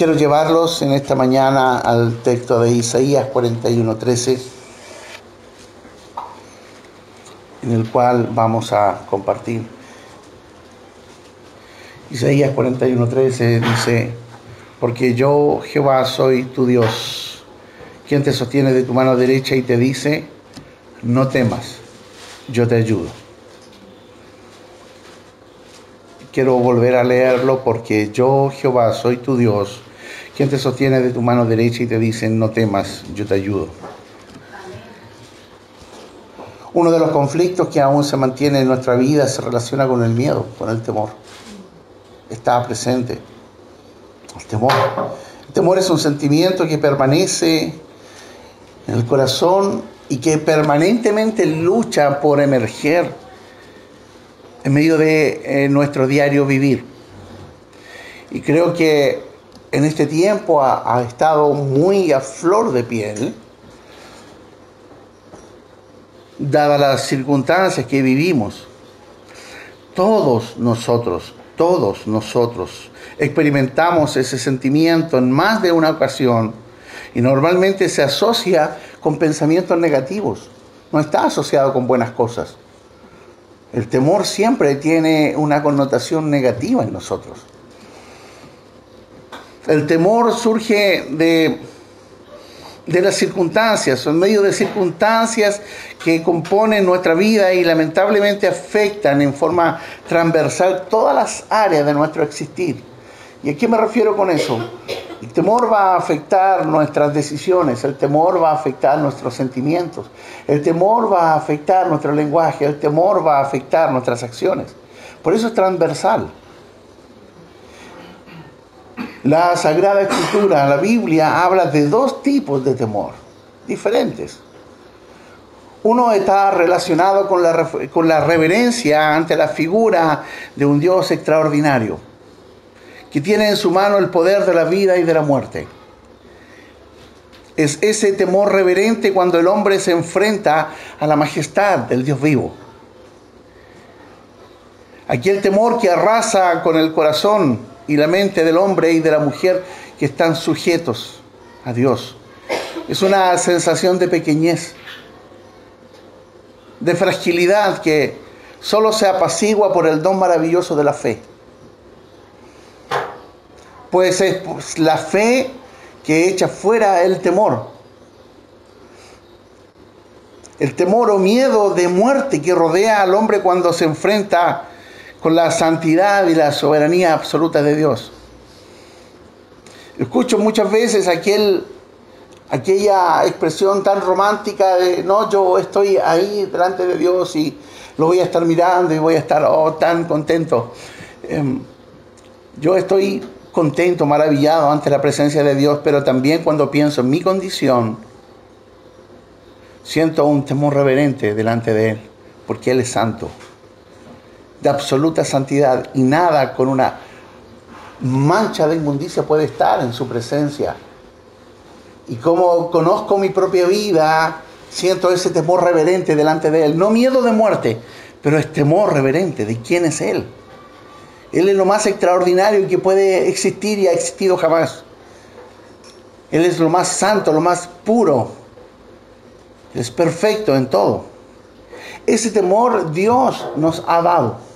Quiero llevarlos en esta mañana al texto de Isaías 41:13, en el cual vamos a compartir. Isaías 41:13 dice, porque yo Jehová soy tu Dios, quien te sostiene de tu mano derecha y te dice, no temas, yo te ayudo. Quiero volver a leerlo porque yo Jehová soy tu Dios, quien te sostiene de tu mano derecha y te dice, no temas, yo te ayudo. Uno de los conflictos que aún se mantiene en nuestra vida se relaciona con el miedo, con el temor. Está presente. El temor. El temor es un sentimiento que permanece en el corazón y que permanentemente lucha por emerger en medio de eh, nuestro diario vivir. Y creo que en este tiempo ha, estado muy a flor de piel, dadas las circunstancias que vivimos. Todos nosotros, todos nosotros experimentamos ese sentimiento en más de una ocasión y normalmente se asocia con pensamientos negativos, no está asociado con buenas cosas. El temor siempre tiene una connotación negativa en nosotros. El temor surge de, de las circunstancias, en medio de circunstancias que componen nuestra vida y lamentablemente afectan en forma transversal todas las áreas de nuestro existir. ¿Y a qué me refiero con eso? El temor va a afectar nuestras decisiones, el temor va a afectar nuestros sentimientos, el temor va a afectar nuestro lenguaje, el temor va a afectar nuestras acciones. Por eso es transversal. La Sagrada Escritura, la Biblia, habla de dos tipos de temor, diferentes. Uno está relacionado con la, con la reverencia ante la figura de un Dios extraordinario que tiene en su mano el poder de la vida y de la muerte. Es ese temor reverente cuando el hombre se enfrenta a la majestad del Dios vivo. Aquel temor que arrasa con el corazón y la mente del hombre y de la mujer que están sujetos a Dios. Es una sensación de pequeñez, de fragilidad que solo se apacigua por el don maravilloso de la fe pues es la fe que echa fuera el temor. El temor o miedo de muerte que rodea al hombre cuando se enfrenta con la santidad y la soberanía absoluta de Dios. Escucho muchas veces aquel, aquella expresión tan romántica de, no, yo estoy ahí delante de Dios y lo voy a estar mirando y voy a estar oh, tan contento. Em, yo estoy contento, maravillado ante la presencia de Dios, pero también cuando pienso en mi condición, siento un temor reverente delante de Él, porque Él es santo, de absoluta santidad, y nada con una mancha de inmundicia puede estar en su presencia. Y como conozco mi propia vida, siento ese temor reverente delante de Él, no miedo de muerte, pero es temor reverente de quién es Él. Él es lo más extraordinario que puede existir y ha existido jamás. Él es lo más santo, lo más puro. Es perfecto en todo. Ese temor Dios nos ha dado.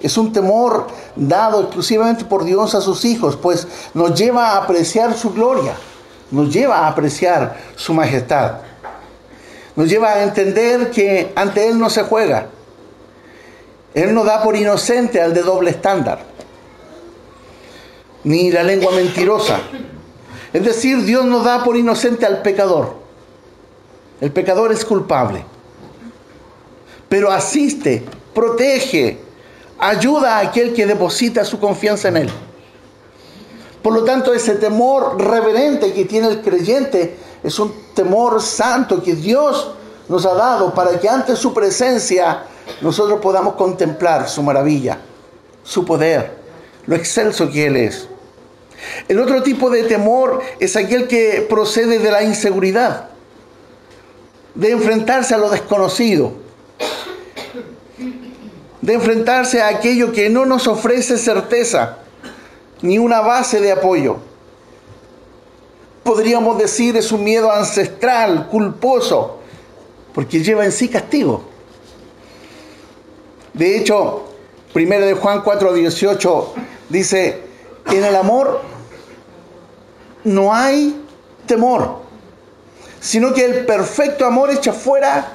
Es un temor dado exclusivamente por Dios a sus hijos, pues nos lleva a apreciar su gloria, nos lleva a apreciar su majestad, nos lleva a entender que ante Él no se juega, él no da por inocente al de doble estándar, ni la lengua mentirosa. Es decir, Dios no da por inocente al pecador. El pecador es culpable. Pero asiste, protege, ayuda a aquel que deposita su confianza en Él. Por lo tanto, ese temor reverente que tiene el creyente es un temor santo que Dios nos ha dado para que ante su presencia nosotros podamos contemplar su maravilla, su poder, lo excelso que Él es. El otro tipo de temor es aquel que procede de la inseguridad, de enfrentarse a lo desconocido, de enfrentarse a aquello que no nos ofrece certeza ni una base de apoyo. podríamos decir, es un miedo ancestral, culposo, porque lleva en sí castigo. De hecho, 1 de Juan 4, 18 dice, en el amor no hay temor, sino que el perfecto amor echa fuera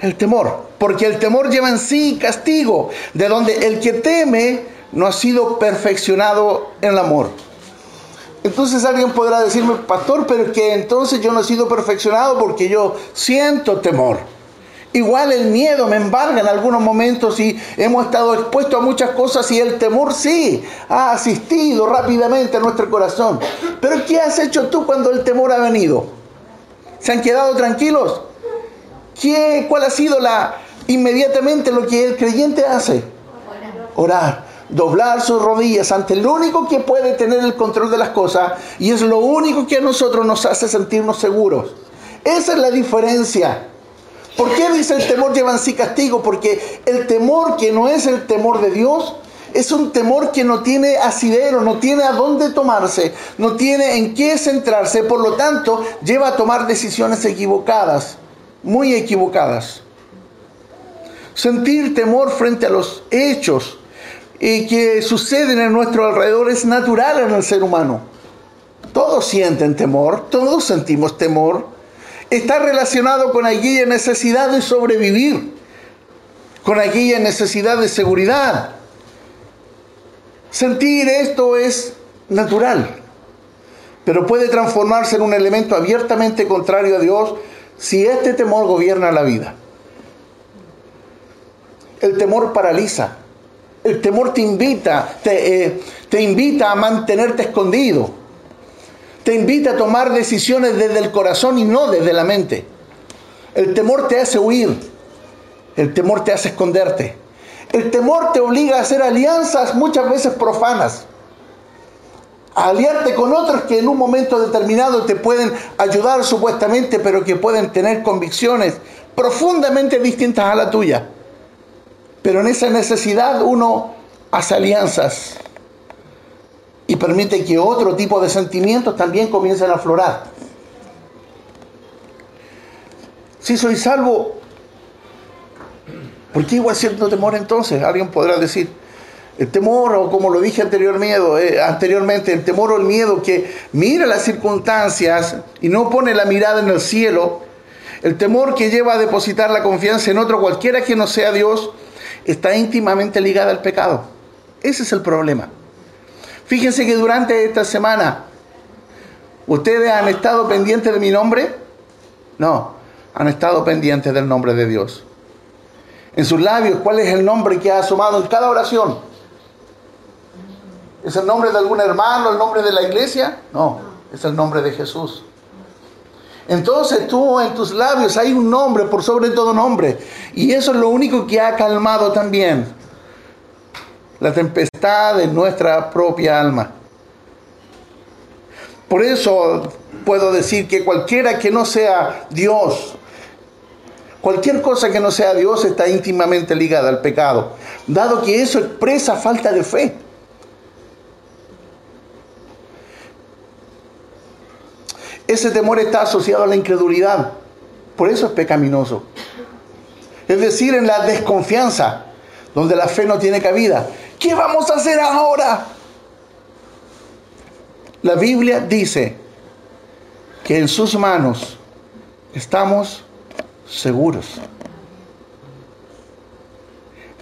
el temor, porque el temor lleva en sí castigo, de donde el que teme no ha sido perfeccionado en el amor. Entonces alguien podrá decirme, pastor, pero que entonces yo no he sido perfeccionado porque yo siento temor. Igual el miedo me embarga en algunos momentos y hemos estado expuestos a muchas cosas y el temor sí ha asistido rápidamente a nuestro corazón. Pero ¿qué has hecho tú cuando el temor ha venido? ¿Se han quedado tranquilos? ¿Qué, ¿Cuál ha sido la inmediatamente lo que el creyente hace? Orar doblar sus rodillas ante el único que puede tener el control de las cosas y es lo único que a nosotros nos hace sentirnos seguros. Esa es la diferencia. ¿Por qué dice el temor lleva en sí castigo? Porque el temor que no es el temor de Dios es un temor que no tiene asidero, no tiene a dónde tomarse, no tiene en qué centrarse, por lo tanto lleva a tomar decisiones equivocadas, muy equivocadas. Sentir temor frente a los hechos que suceden en nuestro alrededor es natural en el ser humano. Todos sienten temor, todos sentimos temor. Está relacionado con aquella necesidad de sobrevivir, con aquella necesidad de seguridad. Sentir esto es natural, pero puede transformarse en un elemento abiertamente contrario a Dios si este temor gobierna la vida. El temor paraliza, el temor te invita, te, eh, te invita a mantenerte escondido. Te invita a tomar decisiones desde el corazón y no desde la mente. El temor te hace huir. El temor te hace esconderte. El temor te obliga a hacer alianzas muchas veces profanas. A aliarte con otros que en un momento determinado te pueden ayudar supuestamente, pero que pueden tener convicciones profundamente distintas a la tuya. Pero en esa necesidad uno hace alianzas y permite que otro tipo de sentimientos también comiencen a aflorar. Si soy salvo, ¿por qué igual cierto temor entonces? Alguien podrá decir, el temor, o como lo dije eh, anteriormente, el temor o el miedo que mira las circunstancias y no pone la mirada en el cielo, el temor que lleva a depositar la confianza en otro cualquiera que no sea Dios, está íntimamente ligada al pecado. Ese es el problema. Fíjense que durante esta semana, ¿ustedes han estado pendientes de mi nombre? No, han estado pendientes del nombre de Dios. En sus labios, ¿cuál es el nombre que ha asomado en cada oración? ¿Es el nombre de algún hermano, el nombre de la iglesia? No, es el nombre de Jesús. Entonces tú en tus labios hay un nombre por sobre todo nombre. Y eso es lo único que ha calmado también la tempestad de nuestra propia alma. Por eso puedo decir que cualquiera que no sea Dios, cualquier cosa que no sea Dios está íntimamente ligada al pecado, dado que eso expresa falta de fe. Ese temor está asociado a la incredulidad. Por eso es pecaminoso. Es decir, en la desconfianza, donde la fe no tiene cabida. ¿Qué vamos a hacer ahora? La Biblia dice que en sus manos estamos seguros.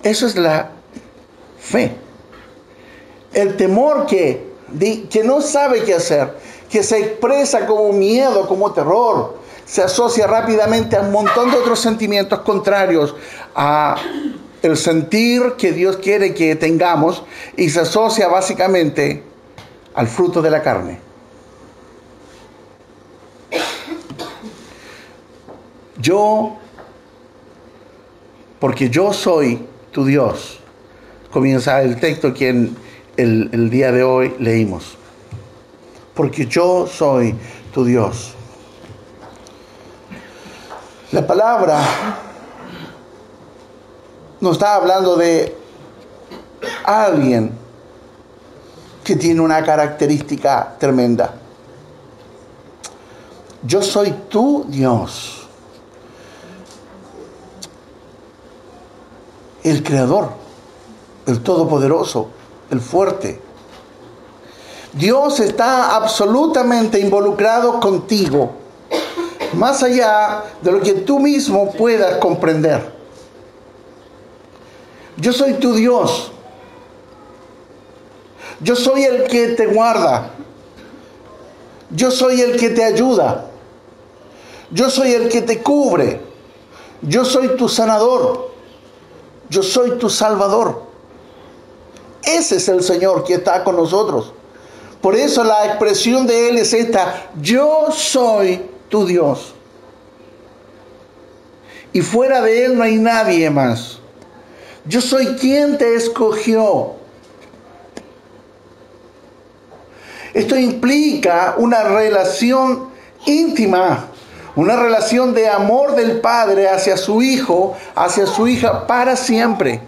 Eso es la fe. El temor que, que no sabe qué hacer que se expresa como miedo, como terror, se asocia rápidamente a un montón de otros sentimientos contrarios a el sentir que Dios quiere que tengamos y se asocia básicamente al fruto de la carne. Yo, porque yo soy tu Dios, comienza el texto que en el, el día de hoy leímos porque yo soy tu Dios. La palabra nos está hablando de alguien que tiene una característica tremenda. Yo soy tu Dios. El creador, el todopoderoso, el fuerte. Dios está absolutamente involucrado contigo, más allá de lo que tú mismo puedas comprender. Yo soy tu Dios. Yo soy el que te guarda. Yo soy el que te ayuda. Yo soy el que te cubre. Yo soy tu sanador. Yo soy tu salvador. Ese es el Señor que está con nosotros. Por eso la expresión de Él es esta. Yo soy tu Dios. Y fuera de Él no hay nadie más. Yo soy quien te escogió. Esto implica una relación íntima, una relación de amor del Padre hacia su Hijo, hacia su hija para siempre.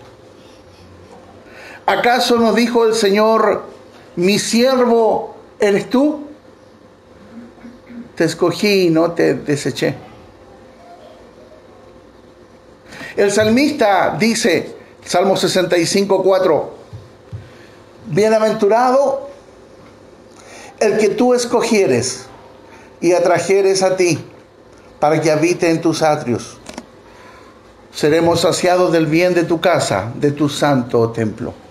¿Acaso nos dijo el Señor, mi siervo eres tú? Te escogí y no te deseché. El salmista dice, Salmo 65, 4. Bienaventurado el que tú escogieres y atrajeres a ti para que habite en tus atrios. Seremos saciados del bien de tu casa, de tu santo templo.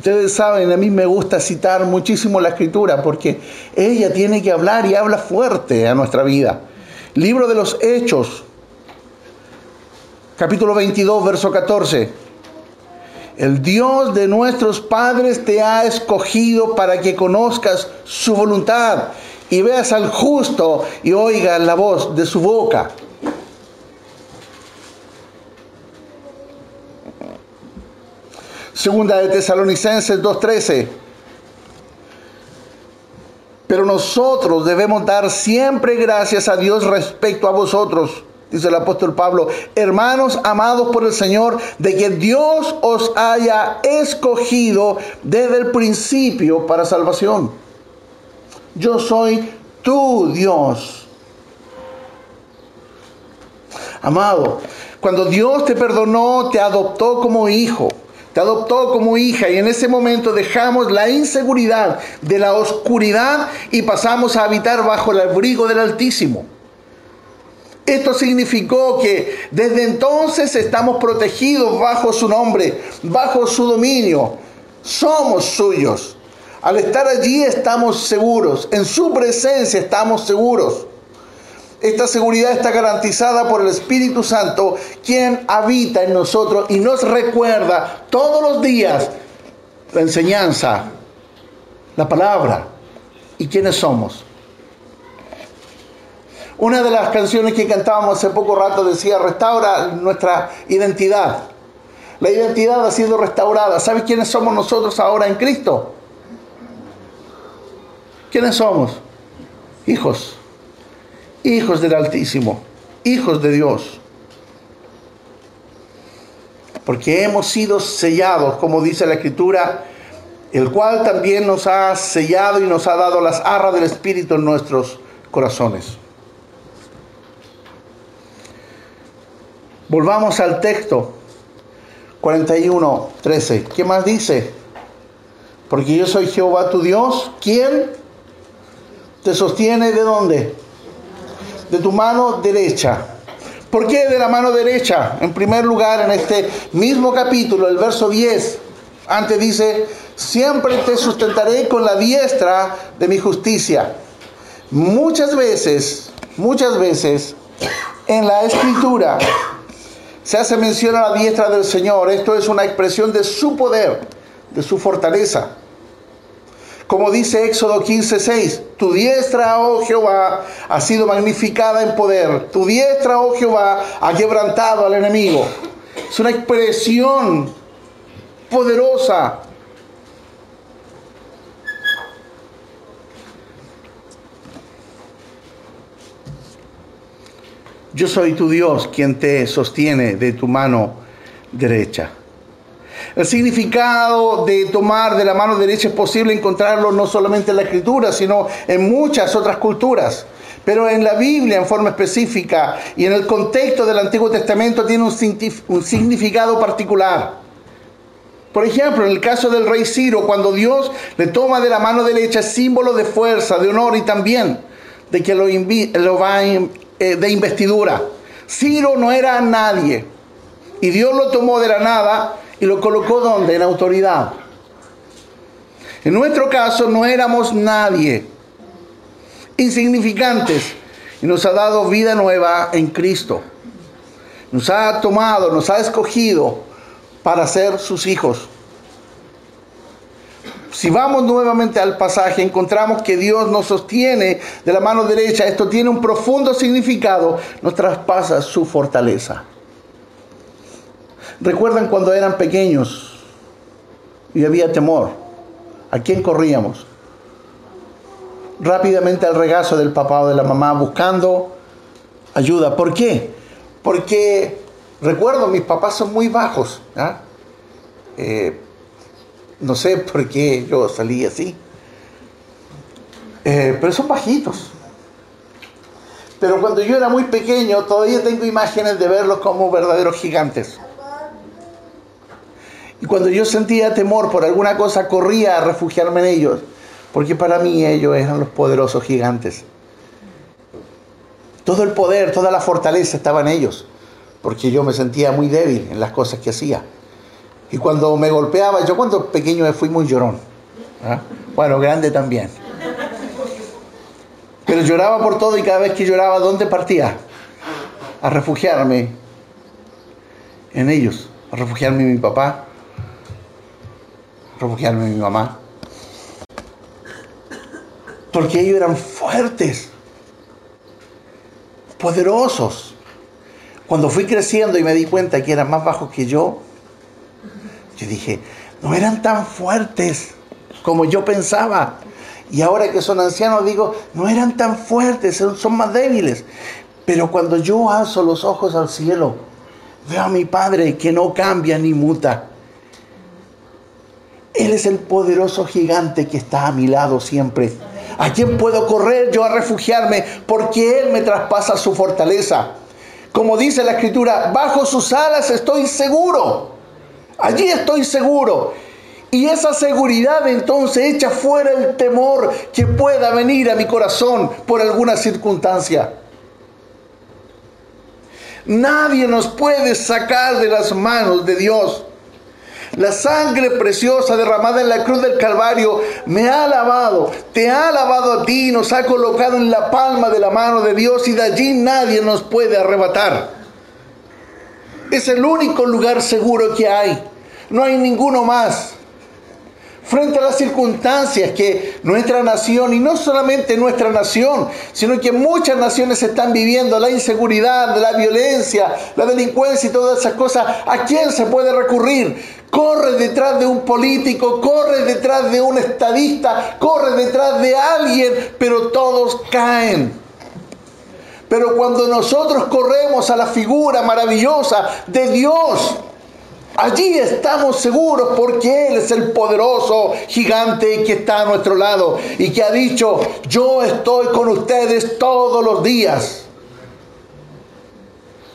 Ustedes saben, a mí me gusta citar muchísimo la escritura porque ella tiene que hablar y habla fuerte a nuestra vida. Libro de los Hechos, capítulo 22, verso 14. El Dios de nuestros padres te ha escogido para que conozcas su voluntad y veas al justo y oigas la voz de su boca. Segunda de Tesalonicenses 2.13. Pero nosotros debemos dar siempre gracias a Dios respecto a vosotros dice el apóstol Pablo, hermanos amados por el Señor, de que Dios os haya escogido desde el principio para salvación. Yo soy tu Dios. Amado, cuando Dios te perdonó, te adoptó como hijo, te adoptó como hija y en ese momento dejamos la inseguridad de la oscuridad y pasamos a habitar bajo el abrigo del Altísimo. Esto significó que desde entonces estamos protegidos bajo su nombre, bajo su dominio. Somos suyos. Al estar allí estamos seguros. En su presencia estamos seguros. Esta seguridad está garantizada por el Espíritu Santo, quien habita en nosotros y nos recuerda todos los días la enseñanza, la palabra y quiénes somos. Una de las canciones que cantábamos hace poco rato decía, restaura nuestra identidad. La identidad ha sido restaurada. ¿Sabes quiénes somos nosotros ahora en Cristo? ¿Quiénes somos? Hijos. Hijos del Altísimo. Hijos de Dios. Porque hemos sido sellados, como dice la Escritura, el cual también nos ha sellado y nos ha dado las arras del Espíritu en nuestros corazones. Volvamos al texto 41, 13. ¿Qué más dice? Porque yo soy Jehová tu Dios, ¿quién te sostiene de dónde? De tu mano derecha. ¿Por qué de la mano derecha? En primer lugar, en este mismo capítulo, el verso 10, antes dice, siempre te sustentaré con la diestra de mi justicia. Muchas veces, muchas veces, en la escritura, se hace mención a la diestra del Señor. Esto es una expresión de su poder, de su fortaleza. Como dice Éxodo 15:6, tu diestra, oh Jehová, ha sido magnificada en poder. Tu diestra, oh Jehová, ha quebrantado al enemigo. Es una expresión poderosa Yo soy tu Dios quien te sostiene de tu mano derecha. El significado de tomar de la mano derecha es posible encontrarlo no solamente en la escritura, sino en muchas otras culturas. Pero en la Biblia en forma específica y en el contexto del Antiguo Testamento tiene un significado particular. Por ejemplo, en el caso del rey Ciro, cuando Dios le toma de la mano derecha, símbolo de fuerza, de honor y también de que lo, lo va eh, de investidura. Ciro no era nadie y Dios lo tomó de la nada y lo colocó donde? En autoridad. En nuestro caso no éramos nadie, insignificantes, y nos ha dado vida nueva en Cristo. Nos ha tomado, nos ha escogido para ser sus hijos. Si vamos nuevamente al pasaje, encontramos que Dios nos sostiene de la mano derecha. Esto tiene un profundo significado. Nos traspasa su fortaleza. ¿Recuerdan cuando eran pequeños y había temor? ¿A quién corríamos? Rápidamente al regazo del papá o de la mamá buscando ayuda. ¿Por qué? Porque Recuerdo, mis papás son muy bajos. Eh, no sé por qué yo salí así. Eh, pero son bajitos. Pero cuando yo era muy pequeño, todavía tengo imágenes de verlos como verdaderos gigantes. Y cuando yo sentía temor por alguna cosa, corría a refugiarme en ellos, porque para mí ellos eran los poderosos gigantes. Todo el poder, toda la fortaleza estaba en ellos porque yo me sentía muy débil en las cosas que hacía. Y cuando me golpeaba, yo cuando pequeño fui muy llorón. ¿ah? Bueno, grande también. Pero lloraba por todo y cada vez que lloraba, ¿dónde partía? A refugiarme en ellos, a refugiarme en mi papá, refugiarme mi mamá. Porque ellos eran fuertes, poderosos. Cuando fui creciendo y me di cuenta que eran más bajos que yo, yo dije, no eran tan fuertes como yo pensaba. Y ahora que son ancianos digo, no eran tan fuertes, son, más débiles. Pero cuando yo alzo los ojos al cielo, veo a mi Padre que no cambia ni muta. Él es el poderoso gigante que está a mi lado siempre. ¿A quién puedo correr yo a refugiarme? Porque Él me traspasa su fortaleza. Como dice la escritura, bajo sus alas estoy seguro. Allí estoy seguro. Y esa seguridad entonces echa fuera el temor que pueda venir a mi corazón por alguna circunstancia. Nadie nos puede sacar de las manos de Dios. La sangre preciosa derramada en la cruz del Calvario me ha lavado, te ha lavado a ti, nos ha colocado en la palma de la mano de Dios y de allí nadie nos puede arrebatar. Es el único lugar seguro que hay. No hay ninguno más frente a las circunstancias que nuestra nación, y no solamente nuestra nación, sino que muchas naciones están viviendo, la inseguridad, la violencia, la delincuencia y todas esas cosas, ¿a quién se puede recurrir? Corre detrás de un político, corre detrás de un estadista, corre detrás de alguien, pero todos caen. Pero cuando nosotros corremos a la figura maravillosa de Dios, Allí estamos seguros porque Él es el poderoso gigante que está a nuestro lado y que ha dicho, yo estoy con ustedes todos los días.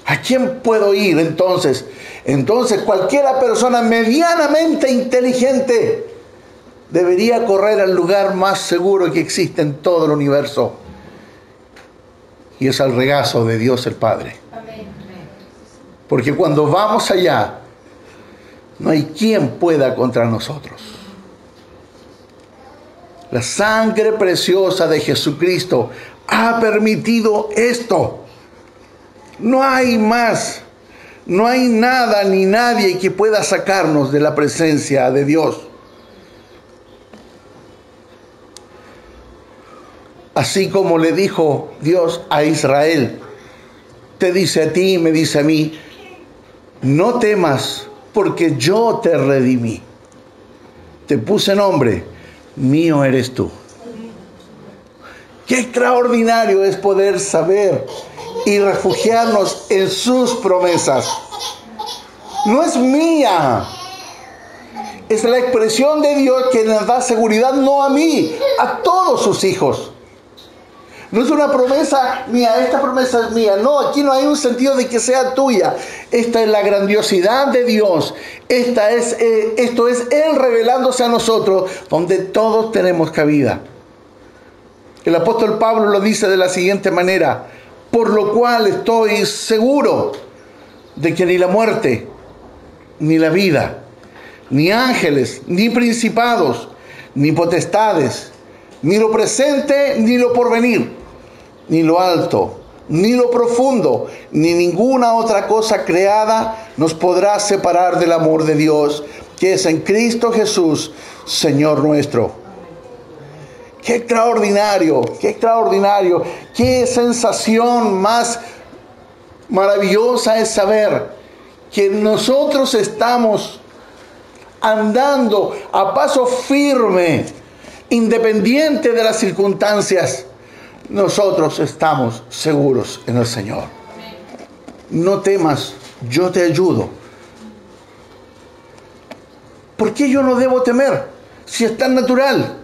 ¿A quién puedo ir entonces? Entonces cualquiera persona medianamente inteligente debería correr al lugar más seguro que existe en todo el universo. Y es al regazo de Dios el Padre. Porque cuando vamos allá, no hay quien pueda contra nosotros. La sangre preciosa de Jesucristo ha permitido esto. No hay más, no hay nada ni nadie que pueda sacarnos de la presencia de Dios. Así como le dijo Dios a Israel, te dice a ti me dice a mí, no temas porque yo te redimí. Te puse nombre, mío eres tú. Qué extraordinario es poder saber y refugiarnos en sus promesas. No es mía, Es la expresión de Dios que nos da seguridad no a mí, a todos sus hijos. No es una promesa mía, esta promesa es mía. No, aquí no hay un sentido de que sea tuya. Esta es la grandiosidad de Dios. Esta es, eh, esto es Él revelándose a nosotros, donde todos tenemos cabida. El apóstol Pablo lo dice de la siguiente manera, por lo cual estoy seguro de que ni la muerte, ni la vida, ni ángeles, ni principados, ni potestades, ni lo presente, ni lo porvenir, ni lo alto, ni lo profundo, ni ninguna otra cosa creada nos podrá separar del amor de Dios, que es en Cristo Jesús, Señor nuestro. Qué extraordinario, qué extraordinario, qué sensación más maravillosa es saber que nosotros estamos andando a paso firme, independiente de las circunstancias, nosotros estamos seguros en el Señor. No temas, yo te ayudo. ¿Por qué yo no debo temer si es tan natural?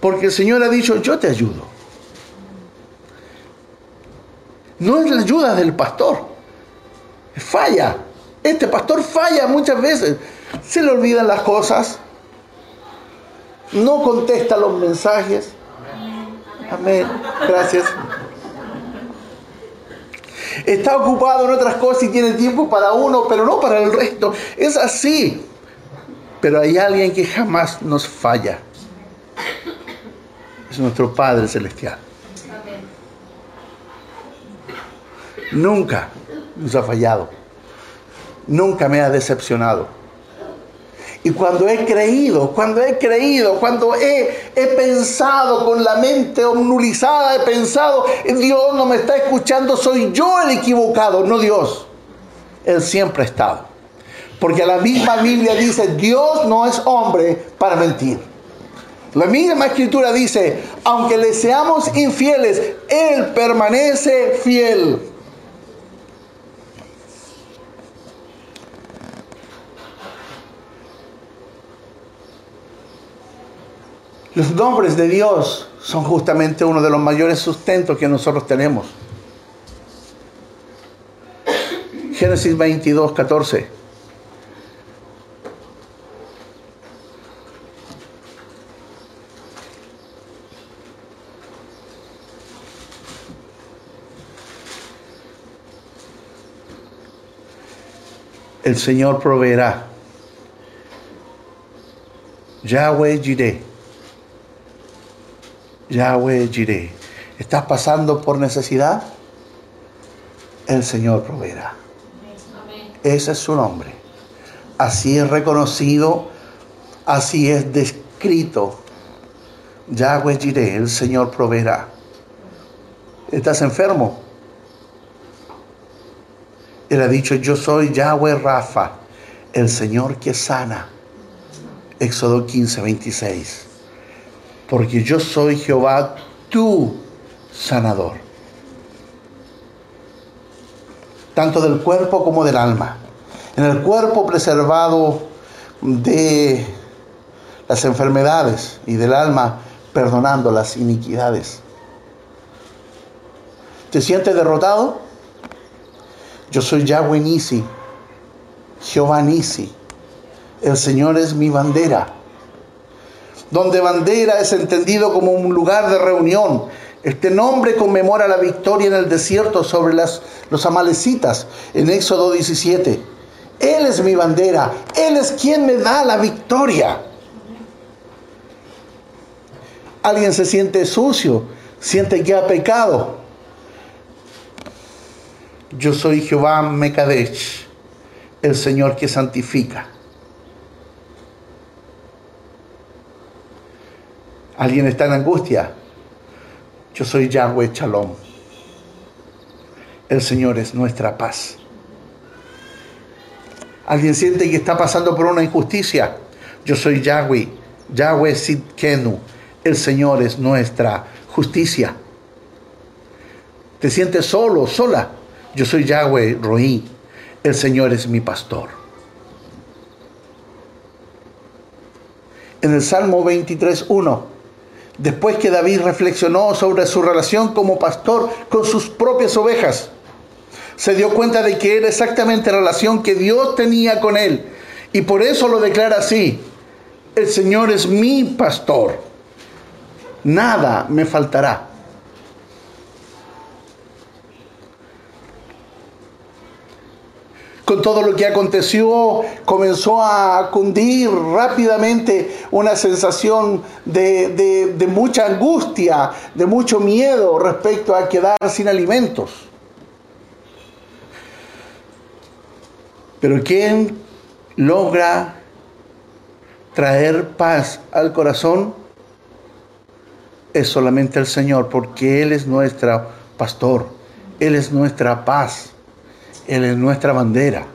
Porque el Señor ha dicho, yo te ayudo. No es la ayuda del pastor. Falla. Este pastor falla muchas veces. Se le olvidan las cosas. No contesta los mensajes. Amén. Gracias. Está ocupado en otras cosas y tiene tiempo para uno, pero no para el resto. Es así. Pero hay alguien que jamás nos falla. Es nuestro Padre Celestial. Nunca nos ha fallado. Nunca me ha decepcionado. Y cuando he creído, cuando he creído, cuando he, he, pensado con la mente omnulizada, he pensado, Dios no me está escuchando, soy yo el equivocado, no Dios. Él siempre ha estado. Porque la misma Biblia dice, Dios no es hombre para mentir. La misma escritura dice, aunque le seamos infieles, Él permanece fiel. Los nombres de Dios son justamente uno de los mayores sustentos que nosotros tenemos. Génesis 22, 14. El Señor proveerá. Yahweh Jireh Yahweh Jireh. ¿Estás pasando por necesidad? El Señor proveerá. Ese es su nombre. Así es reconocido, así es descrito. Yahweh Jireh, el Señor proveerá. ¿Estás enfermo? Él ha dicho, yo soy Yahweh Rafa, el Señor que sana. Éxodo 15, 26 porque yo soy Jehová, tu sanador, tanto del cuerpo como del alma. En el cuerpo preservado de las enfermedades y del alma perdonando las iniquidades. ¿Te sientes derrotado? Yo soy Yahweh Nisi, Jehová Nisi. El Señor es mi bandera donde bandera es entendido como un lugar de reunión. Este nombre conmemora la victoria en el desierto sobre las, los amalecitas en Éxodo 17. Él es mi bandera, Él es quien me da la victoria. Alguien se siente sucio, siente que ha pecado. Yo soy Jehová Mekadesh, el Señor que santifica. Alguien está en angustia. Yo soy Yahweh Shalom. El Señor es nuestra paz. Alguien siente que está pasando por una injusticia. Yo soy Yahweh, Yahweh Sidkenu. El Señor es nuestra justicia. Te sientes solo, sola. Yo soy Yahweh Roí. El Señor es mi pastor. en el Salmo 23.1. Después que David reflexionó sobre su relación como pastor con sus propias ovejas, se dio cuenta de que era exactamente la relación que Dios tenía con él. Y por eso lo declara así, el Señor es mi pastor, nada me faltará. Con todo lo que aconteció, comenzó a cundir rápidamente una sensación de, mucha angustia, de mucho miedo respecto a quedar sin alimentos. Pero ¿quién logra traer paz al corazón? Es solamente el Señor, porque Él es nuestro pastor, Él es nuestra paz. Él es nuestra bandera.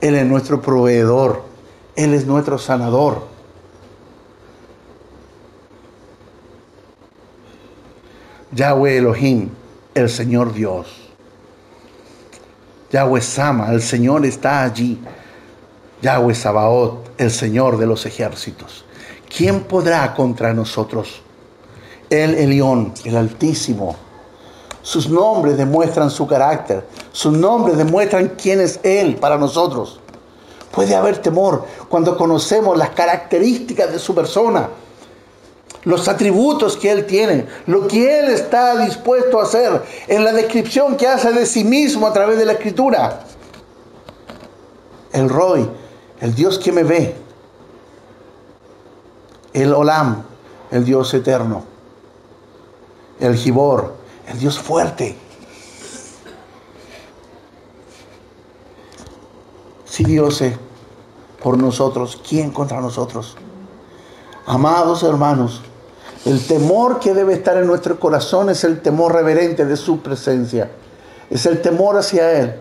Él es nuestro proveedor. Él es nuestro sanador. Yahweh Elohim, el Señor Dios. Yahweh Sama, el Señor está allí. Yahweh Sabaoth, el Señor de los ejércitos. ¿Quién podrá contra nosotros? El Elión, el Altísimo, sus nombres demuestran su carácter. Sus nombres demuestran quién es Él para nosotros. Puede haber temor cuando conocemos las características de su persona, los atributos que Él tiene, lo que Él está dispuesto a hacer en la descripción que hace de sí mismo a través de la Escritura. El Roy, el Dios que me ve. El Olam, el Dios eterno. El Gibor, el Dios fuerte. Si Dios es por nosotros, ¿quién contra nosotros? Amados hermanos, el temor que debe estar en nuestro corazón es el temor reverente de su presencia. Es el temor hacia Él.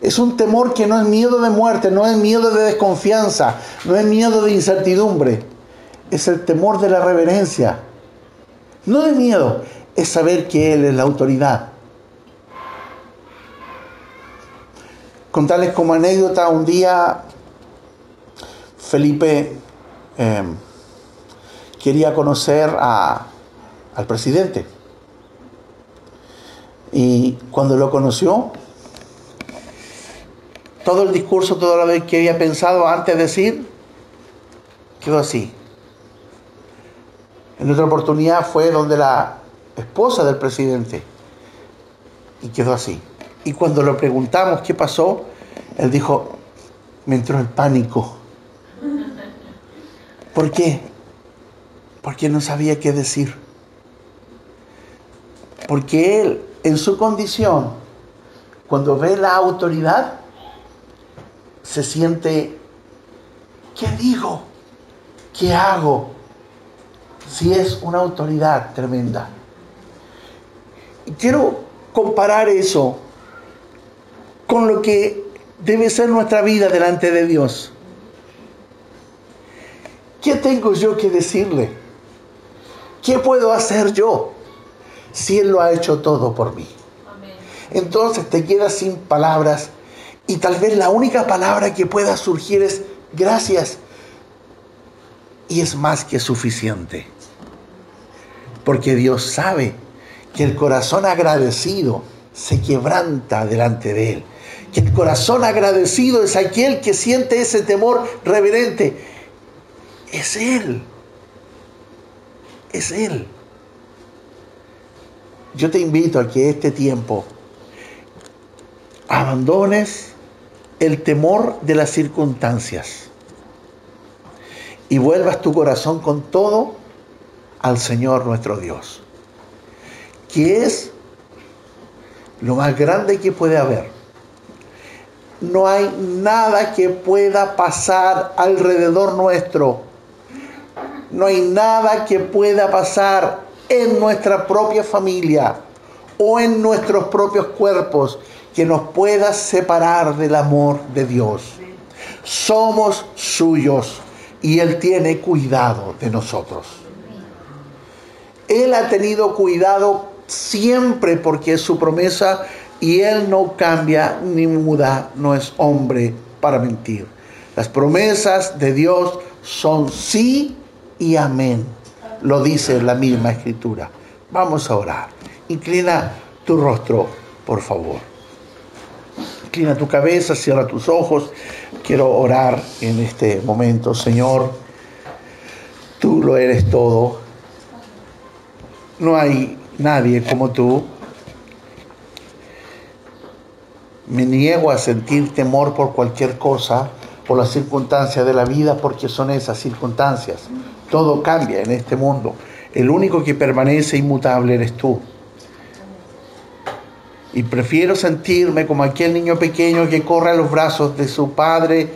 Es un temor que no es miedo de muerte, no es miedo de desconfianza, no es miedo de incertidumbre. Es el temor de la reverencia. No de miedo, es saber que Él es la autoridad. Contarles como anécdota, un día Felipe em, quería conocer al presidente. Y cuando lo conoció, todo el discurso, todo lo que había pensado antes de decir, quedó así. En otra oportunidad fue donde la esposa del presidente. Y quedó así. Y cuando le preguntamos qué pasó, él dijo, me entró el pánico. ¿Por qué? Porque no sabía qué decir. Porque él, en su condición, cuando ve la autoridad, se siente, ¿qué digo? ¿Qué hago? Si es una autoridad tremenda. Quiero comparar eso con lo que debe ser nuestra vida delante de Dios. ¿Qué tengo yo que decirle? ¿Qué puedo hacer yo si Él lo ha hecho todo por mí? Entonces te quedas sin palabras y tal vez la única palabra que pueda surgir es gracias. Y es más que suficiente. Porque Dios sabe que el corazón agradecido se quebranta delante de Él. Que el corazón agradecido es aquel que siente ese temor reverente. Es Él. Es Él. Yo te invito a que este tiempo abandones el temor de las circunstancias y vuelvas tu corazón con todo al Señor nuestro Dios que es lo más grande que puede haber. No hay nada que pueda pasar alrededor nuestro. No hay nada que pueda pasar en nuestra propia familia o en nuestros propios cuerpos que nos pueda separar del amor de Dios. Somos suyos y Él tiene cuidado de nosotros. Él ha tenido cuidado siempre porque es su promesa y Él no cambia ni muda, no es hombre para mentir. Las promesas de Dios son sí y amén. Lo dice la misma escritura. Vamos a orar. Inclina tu rostro, por favor. Inclina tu cabeza, cierra tus ojos. Quiero orar en este momento, Señor. Tú lo eres todo. No hay nadie como tú. Me niego a sentir temor por cualquier cosa, por las circunstancias de la vida, porque son esas circunstancias. Todo cambia en este mundo. El único que permanece inmutable eres tú. Y prefiero sentirme como aquel niño pequeño que corre a los brazos de su padre,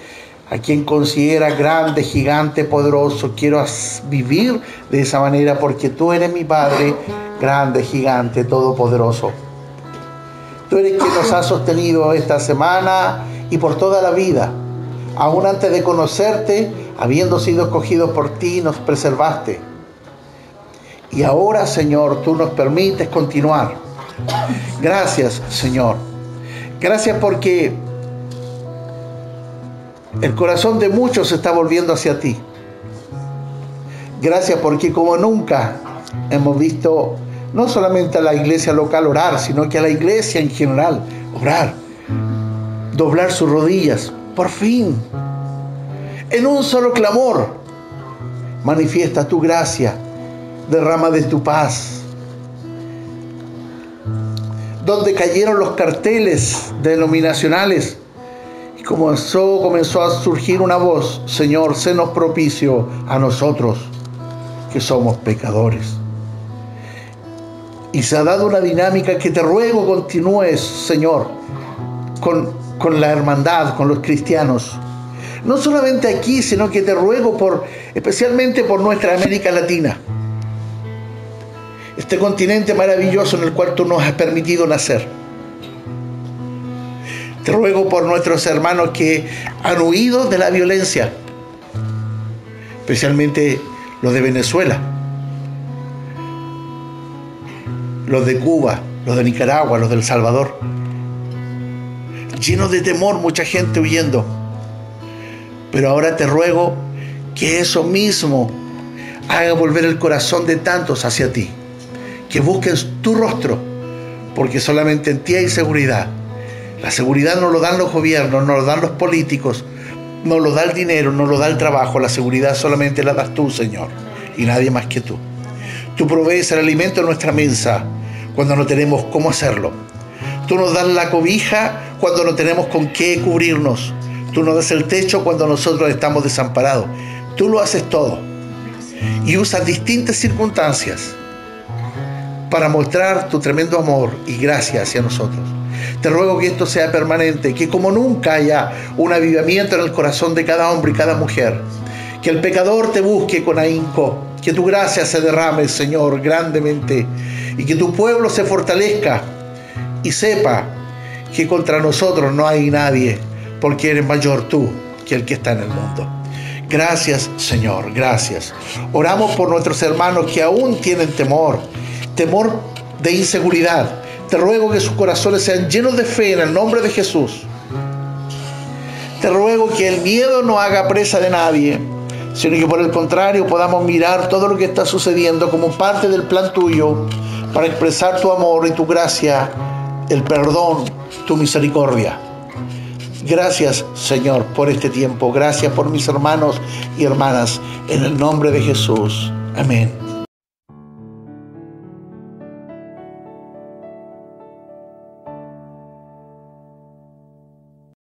a quien considera grande, gigante, poderoso. Quiero vivir de esa manera porque tú eres mi Padre, grande, gigante, todopoderoso. Tú eres quien nos ha sostenido esta semana y por toda la vida. Aún antes de conocerte, habiendo sido escogidos por ti, nos preservaste. Y ahora, Señor, tú nos permites continuar. Gracias, Señor. Gracias porque el corazón de muchos se está volviendo hacia ti. Gracias porque como nunca hemos visto no solamente a la iglesia local orar, sino que a la iglesia en general orar, doblar sus rodillas, por fin, en un solo clamor, manifiesta tu gracia, derrama de tu paz. Donde cayeron los carteles denominacionales y comenzó, comenzó a surgir una voz, Señor, senos propicio a nosotros que somos pecadores. Y se ha dado una dinámica que te ruego continúes, Señor, con, con la hermandad, con los cristianos. No solamente aquí, sino que te ruego por, especialmente por nuestra América Latina. Este continente maravilloso en el cual tú nos has permitido nacer. Te ruego por nuestros hermanos que han huido de la violencia, especialmente los de Venezuela los de Cuba, los de Nicaragua, los del Salvador. Llenos de temor, mucha gente huyendo. Pero ahora te ruego que eso mismo haga volver el corazón de tantos hacia ti. Que busquen tu rostro, porque solamente en ti hay seguridad. La seguridad no lo dan los gobiernos, no lo dan los políticos, no lo da el dinero, no lo da el trabajo. La seguridad solamente la das tú, Señor, y nadie más que tú. Tú provees el alimento en nuestra mesa cuando no tenemos cómo hacerlo. Tú nos das la cobija cuando no tenemos con qué cubrirnos. Tú nos das el techo cuando nosotros estamos desamparados. Tú lo haces todo. Y usas distintas circunstancias para mostrar tu tremendo amor y gracia hacia nosotros. Te ruego que esto sea permanente, que como nunca haya un avivamiento en el corazón de cada hombre y cada mujer, que el pecador te busque con ahínco, que tu gracia se derrame, Señor, grandemente y que tu pueblo se fortalezca y sepa que contra nosotros no hay nadie, porque eres mayor tú que el que está en el mundo. Gracias, Señor, gracias. Oramos por nuestros hermanos que aún tienen temor, temor de inseguridad. Te ruego que sus corazones sean llenos de fe en el nombre de Jesús. Te ruego que el miedo no haga presa de nadie, sino que por el contrario podamos mirar todo lo que está sucediendo como parte del plan tuyo para expresar tu amor y tu gracia, el perdón, tu misericordia. Gracias, Señor, por este tiempo. Gracias por mis hermanos y hermanas. En el nombre de Jesús. Amén.